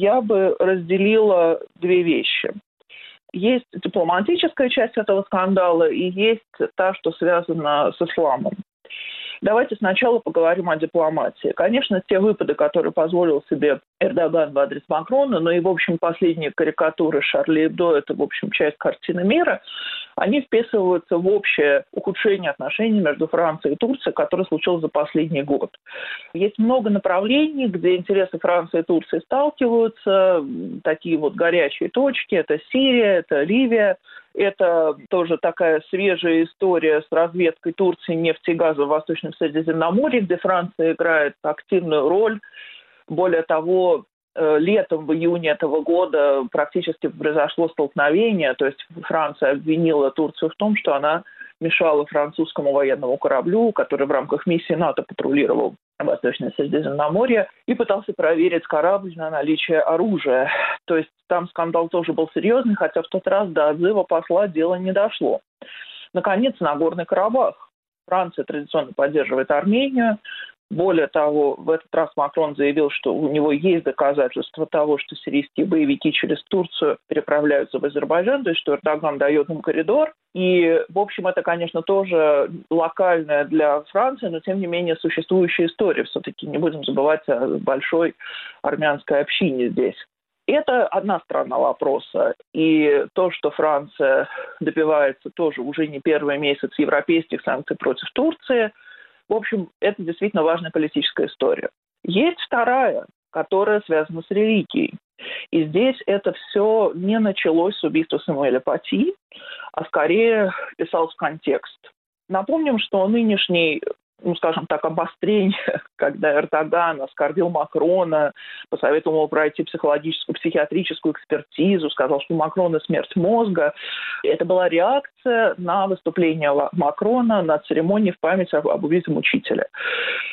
я бы разделила две вещи. Есть дипломатическая часть этого скандала и есть та, что связана с исламом. Давайте сначала поговорим о дипломатии. Конечно, те выпады, которые позволил себе Эрдоган в адрес Макрона, но и, в общем, последние карикатуры Шарли Эбдо – это, в общем, часть картины мира, они вписываются в общее ухудшение отношений между Францией и Турцией, которое случилось за последний год. Есть много направлений, где интересы Франции и Турции сталкиваются, такие вот горячие точки – это Сирия, это Ливия – это тоже такая свежая история с разведкой Турции нефти и газа в Восточном Средиземноморье, где Франция играет активную роль. Более того, э, летом, в июне этого года практически произошло столкновение, то есть Франция обвинила Турцию в том, что она мешала французскому военному кораблю, который в рамках миссии НАТО патрулировал Восточное Средиземноморье, и пытался проверить корабль на наличие оружия. То есть там скандал тоже был серьезный, хотя в тот раз до отзыва посла дело не дошло. Наконец, Нагорный Карабах. Франция традиционно поддерживает Армению. Более того, в этот раз Макрон заявил, что у него есть доказательства того, что сирийские боевики через Турцию переправляются в Азербайджан, то есть что Эрдоган дает им коридор. И, в общем, это, конечно, тоже локальная для Франции, но, тем не менее, существующая история. Все-таки не будем забывать о большой армянской общине здесь. Это одна сторона вопроса. И то, что Франция добивается тоже уже не первый месяц европейских санкций против Турции – в общем, это действительно важная политическая история. Есть вторая, которая связана с религией. И здесь это все не началось с убийства Самуэля Пати, а скорее писался контекст. Напомним, что нынешний ну, скажем так, обострение, когда Эрдоган оскорбил Макрона, посоветовал ему пройти психологическую, психиатрическую экспертизу, сказал, что у Макрона смерть мозга. Это была реакция на выступление Макрона на церемонии в память об, об убитом учителе.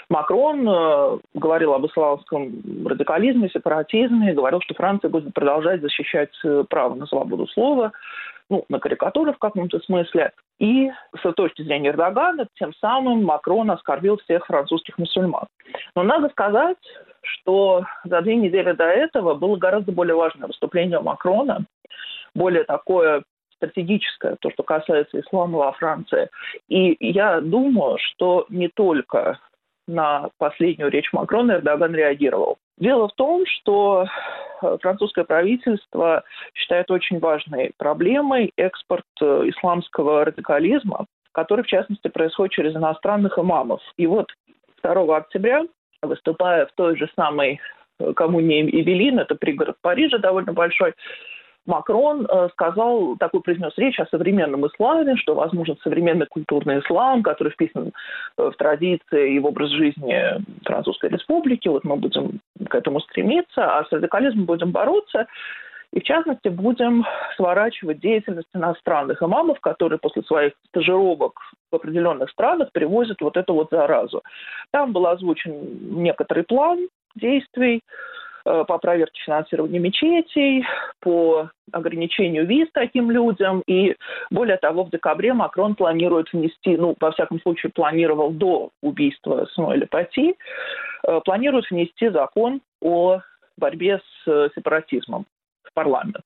Макрон э, говорил об исламском радикализме, сепаратизме, говорил, что Франция будет продолжать защищать э, право на свободу слова ну, на карикатуры в каком-то смысле. И с точки зрения Эрдогана, тем самым Макрон оскорбил всех французских мусульман. Но надо сказать, что за две недели до этого было гораздо более важное выступление Макрона, более такое стратегическое, то, что касается ислама во Франции. И я думаю, что не только на последнюю речь Макрона Эрдоган реагировал. Дело в том, что э, французское правительство считает очень важной проблемой экспорт э, исламского радикализма, который, в частности, происходит через иностранных имамов. И вот 2 октября, выступая в той же самой э, коммуне Эвелин, это пригород Парижа довольно большой, Макрон э, сказал, такой произнес речь о современном исламе, что возможен современный культурный ислам, который вписан э, в традиции и в образ жизни Французской Республики. Вот мы будем к этому стремиться, а с радикализмом будем бороться. И, в частности, будем сворачивать деятельность иностранных имамов, которые после своих стажировок в определенных странах привозят вот эту вот заразу. Там был озвучен некоторый план действий, по проверке финансирования мечетей, по ограничению виз таким людям. И более того, в декабре Макрон планирует внести, ну, во всяком случае, планировал до убийства Смойля Пати, э, планирует внести закон о борьбе с э, сепаратизмом в парламент,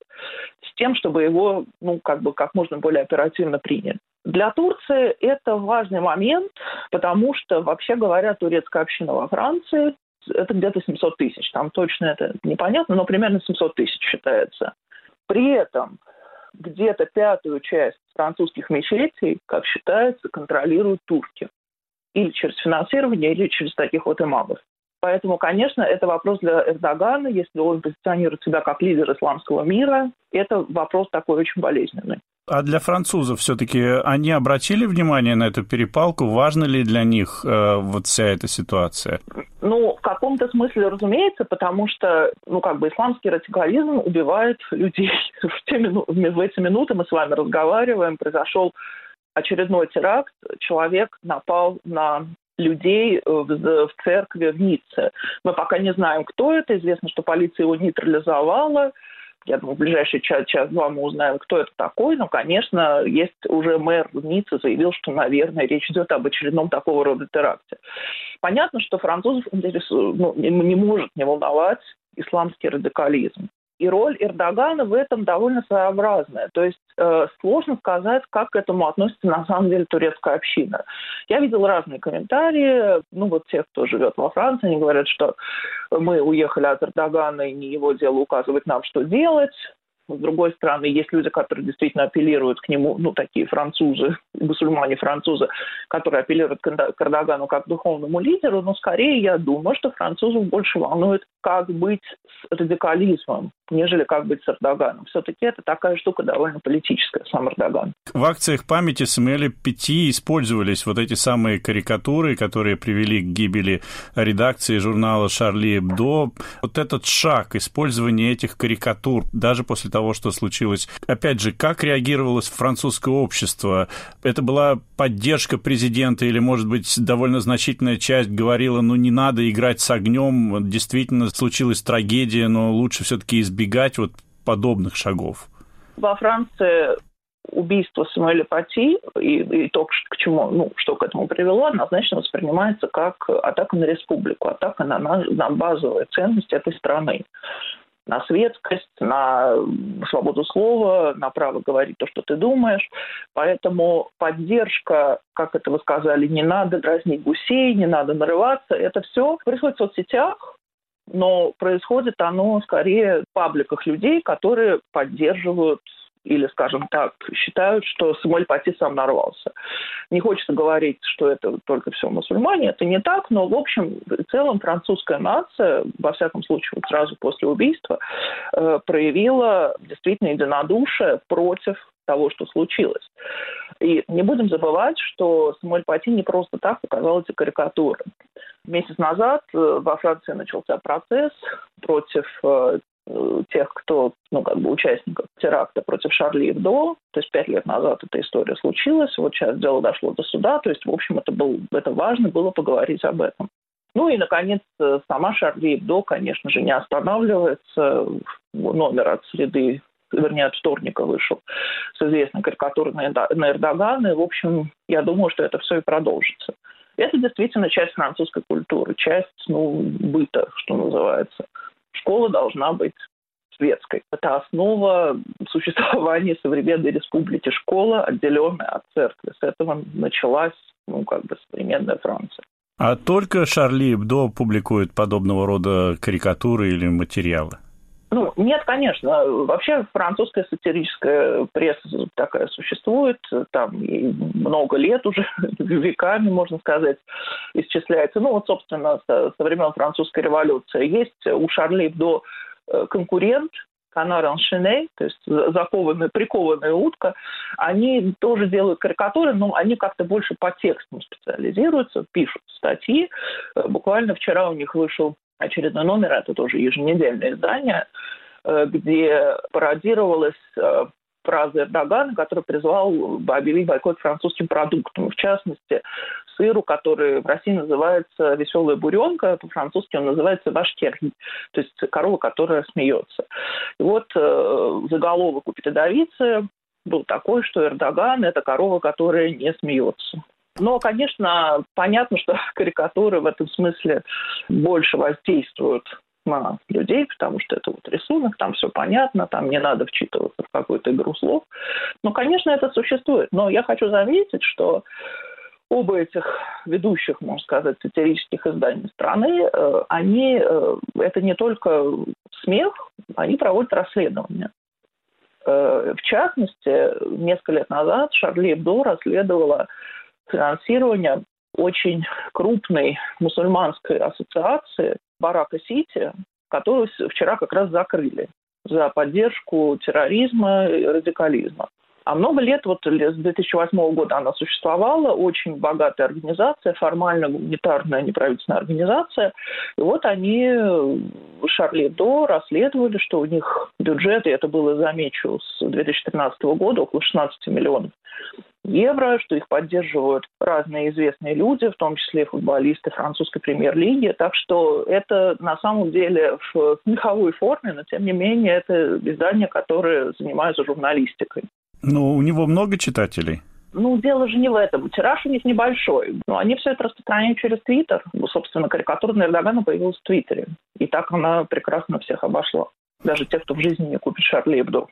с тем, чтобы его, ну, как бы, как можно более оперативно приняли. Для Турции это важный момент, потому что, вообще говоря, турецкая община во Франции это где-то 700 тысяч. Там точно это непонятно, но примерно 700 тысяч считается. При этом где-то пятую часть французских мечетей, как считается, контролируют турки. Или через финансирование, или через таких вот имамов. Поэтому, конечно, это вопрос для Эрдогана, если он позиционирует себя как лидер исламского мира, это вопрос такой очень болезненный. А для французов все-таки они обратили внимание на эту перепалку? Важна ли для них э, вот вся эта ситуация? Каком-то смысле, разумеется, потому что, ну, как бы исламский радикализм убивает людей. В, в эти минуты мы с вами разговариваем, произошел очередной теракт, человек напал на людей э, в церкви в Ницце. Мы пока не знаем, кто это. Известно, что полиция его нейтрализовала. Я думаю, в ближайший час, час-два мы узнаем, кто это такой. Но, конечно, есть уже мэр Ниццы заявил, что, наверное, речь идет об очередном такого рода теракте. Понятно, что французов ну, не может не волновать исламский радикализм. И роль Эрдогана в этом довольно своеобразная. То есть э, сложно сказать, как к этому относится на самом деле турецкая община. Я видел разные комментарии. Ну вот те, кто живет во Франции, они говорят, что мы уехали от Эрдогана, и не его дело указывать нам, что делать. С другой стороны, есть люди, которые действительно апеллируют к нему, ну, такие французы, мусульмане-французы, которые апеллируют к Эрдогану как духовному лидеру, но скорее я думаю, что французов больше волнует, как быть с радикализмом, нежели как быть с Эрдоганом. Все-таки это такая штука довольно политическая, сам Эрдоган. В акциях памяти Самуэля Пяти использовались вот эти самые карикатуры, которые привели к гибели редакции журнала «Шарли Эбдо». Вот этот шаг использования этих карикатур, даже после того, что случилось, опять же, как реагировалось французское общество? Это была поддержка президента или, может быть, довольно значительная часть говорила, ну, не надо играть с огнем, действительно случилась трагедия, но лучше все-таки избегать вот подобных шагов? Во Франции убийство Самуэля Пати и, и то, к чему, ну, что к этому привело, однозначно воспринимается как атака на республику, атака на, на, на базовые ценности этой страны на светскость, на свободу слова, на право говорить то, что ты думаешь. Поэтому поддержка, как это вы сказали, не надо дразнить гусей, не надо нарываться, это все происходит в соцсетях, но происходит оно скорее в пабликах людей, которые поддерживают или, скажем так, считают, что Самуэль Пати сам нарвался. Не хочется говорить, что это только все мусульмане, это не так, но, в общем, в целом французская нация, во всяком случае, вот сразу после убийства, э, проявила действительно единодушие против того, что случилось. И не будем забывать, что Самуэль Пати не просто так показал эти карикатуры. Месяц назад э, во Франции начался процесс против э, тех, кто, ну, как бы участников теракта против Шарли Эбдо, то есть пять лет назад эта история случилась, вот сейчас дело дошло до суда, то есть, в общем, это, был, это важно было поговорить об этом. Ну и, наконец, э, сама Шарли Эбдо, конечно же, не останавливается. Номер от среды вернее, от вторника вышел с известной карикатурой на Эрдогана. И, в общем, я думаю, что это все и продолжится. Это действительно часть французской культуры, часть ну, быта, что называется. Школа должна быть светской. Это основа существования современной республики. Школа, отделенная от церкви. С этого началась ну, как бы современная Франция. А только Шарли Эбдо публикует подобного рода карикатуры или материалы? Ну, нет, конечно. Вообще французская сатирическая пресса такая существует, там много лет уже, веками, можно сказать, исчисляется. Ну, вот, собственно, со, со времен французской революции. Есть у Шарли до э, конкурент, Канар Аншиней, то есть закованная, прикованная утка, они тоже делают карикатуры, но они как-то больше по текстам специализируются, пишут статьи. Э, буквально вчера у них вышел очередной номер, это тоже еженедельное издание, э, где пародировалась э, фраза Эрдогана, который призвал объявить бойкот французским продуктам. В частности, сыру, который в России называется веселая буренка, по-французски он называется башкерни, то есть корова, которая смеется. И вот э, заголовок у педовицы был такой, что Эрдоган – это корова, которая не смеется. Но, конечно, понятно, что карикатуры в этом смысле больше воздействуют на людей, потому что это вот рисунок, там все понятно, там не надо вчитываться в какую-то игру слов. Но, конечно, это существует. Но я хочу заметить, что оба этих ведущих, можно сказать, сатирических изданий страны, э, они, э, это не только смех, они проводят расследования. Э, в частности, несколько лет назад Шарли Эбдо расследовала финансирования очень крупной мусульманской ассоциации Барака Сити, которую вчера как раз закрыли за поддержку терроризма и радикализма. А много лет, вот с 2008 года она существовала, очень богатая организация, формально гуманитарная неправительственная организация. И вот они Шарли До расследовали, что у них бюджет, и это было, замечу, с 2013 года около 16 миллионов евро, что их поддерживают разные известные люди, в том числе футболисты французской премьер-лиги. Так что это на самом деле в смеховой форме, но тем не менее это издание, которое занимается журналистикой. Но у него много читателей? Ну, дело же не в этом. Тираж у них небольшой. Но они все это распространяют через Твиттер. Ну, собственно, карикатура на Эрдогана появилась в Твиттере. И так она прекрасно всех обошла. Даже те, кто в жизни не купит Шарли Эбдо.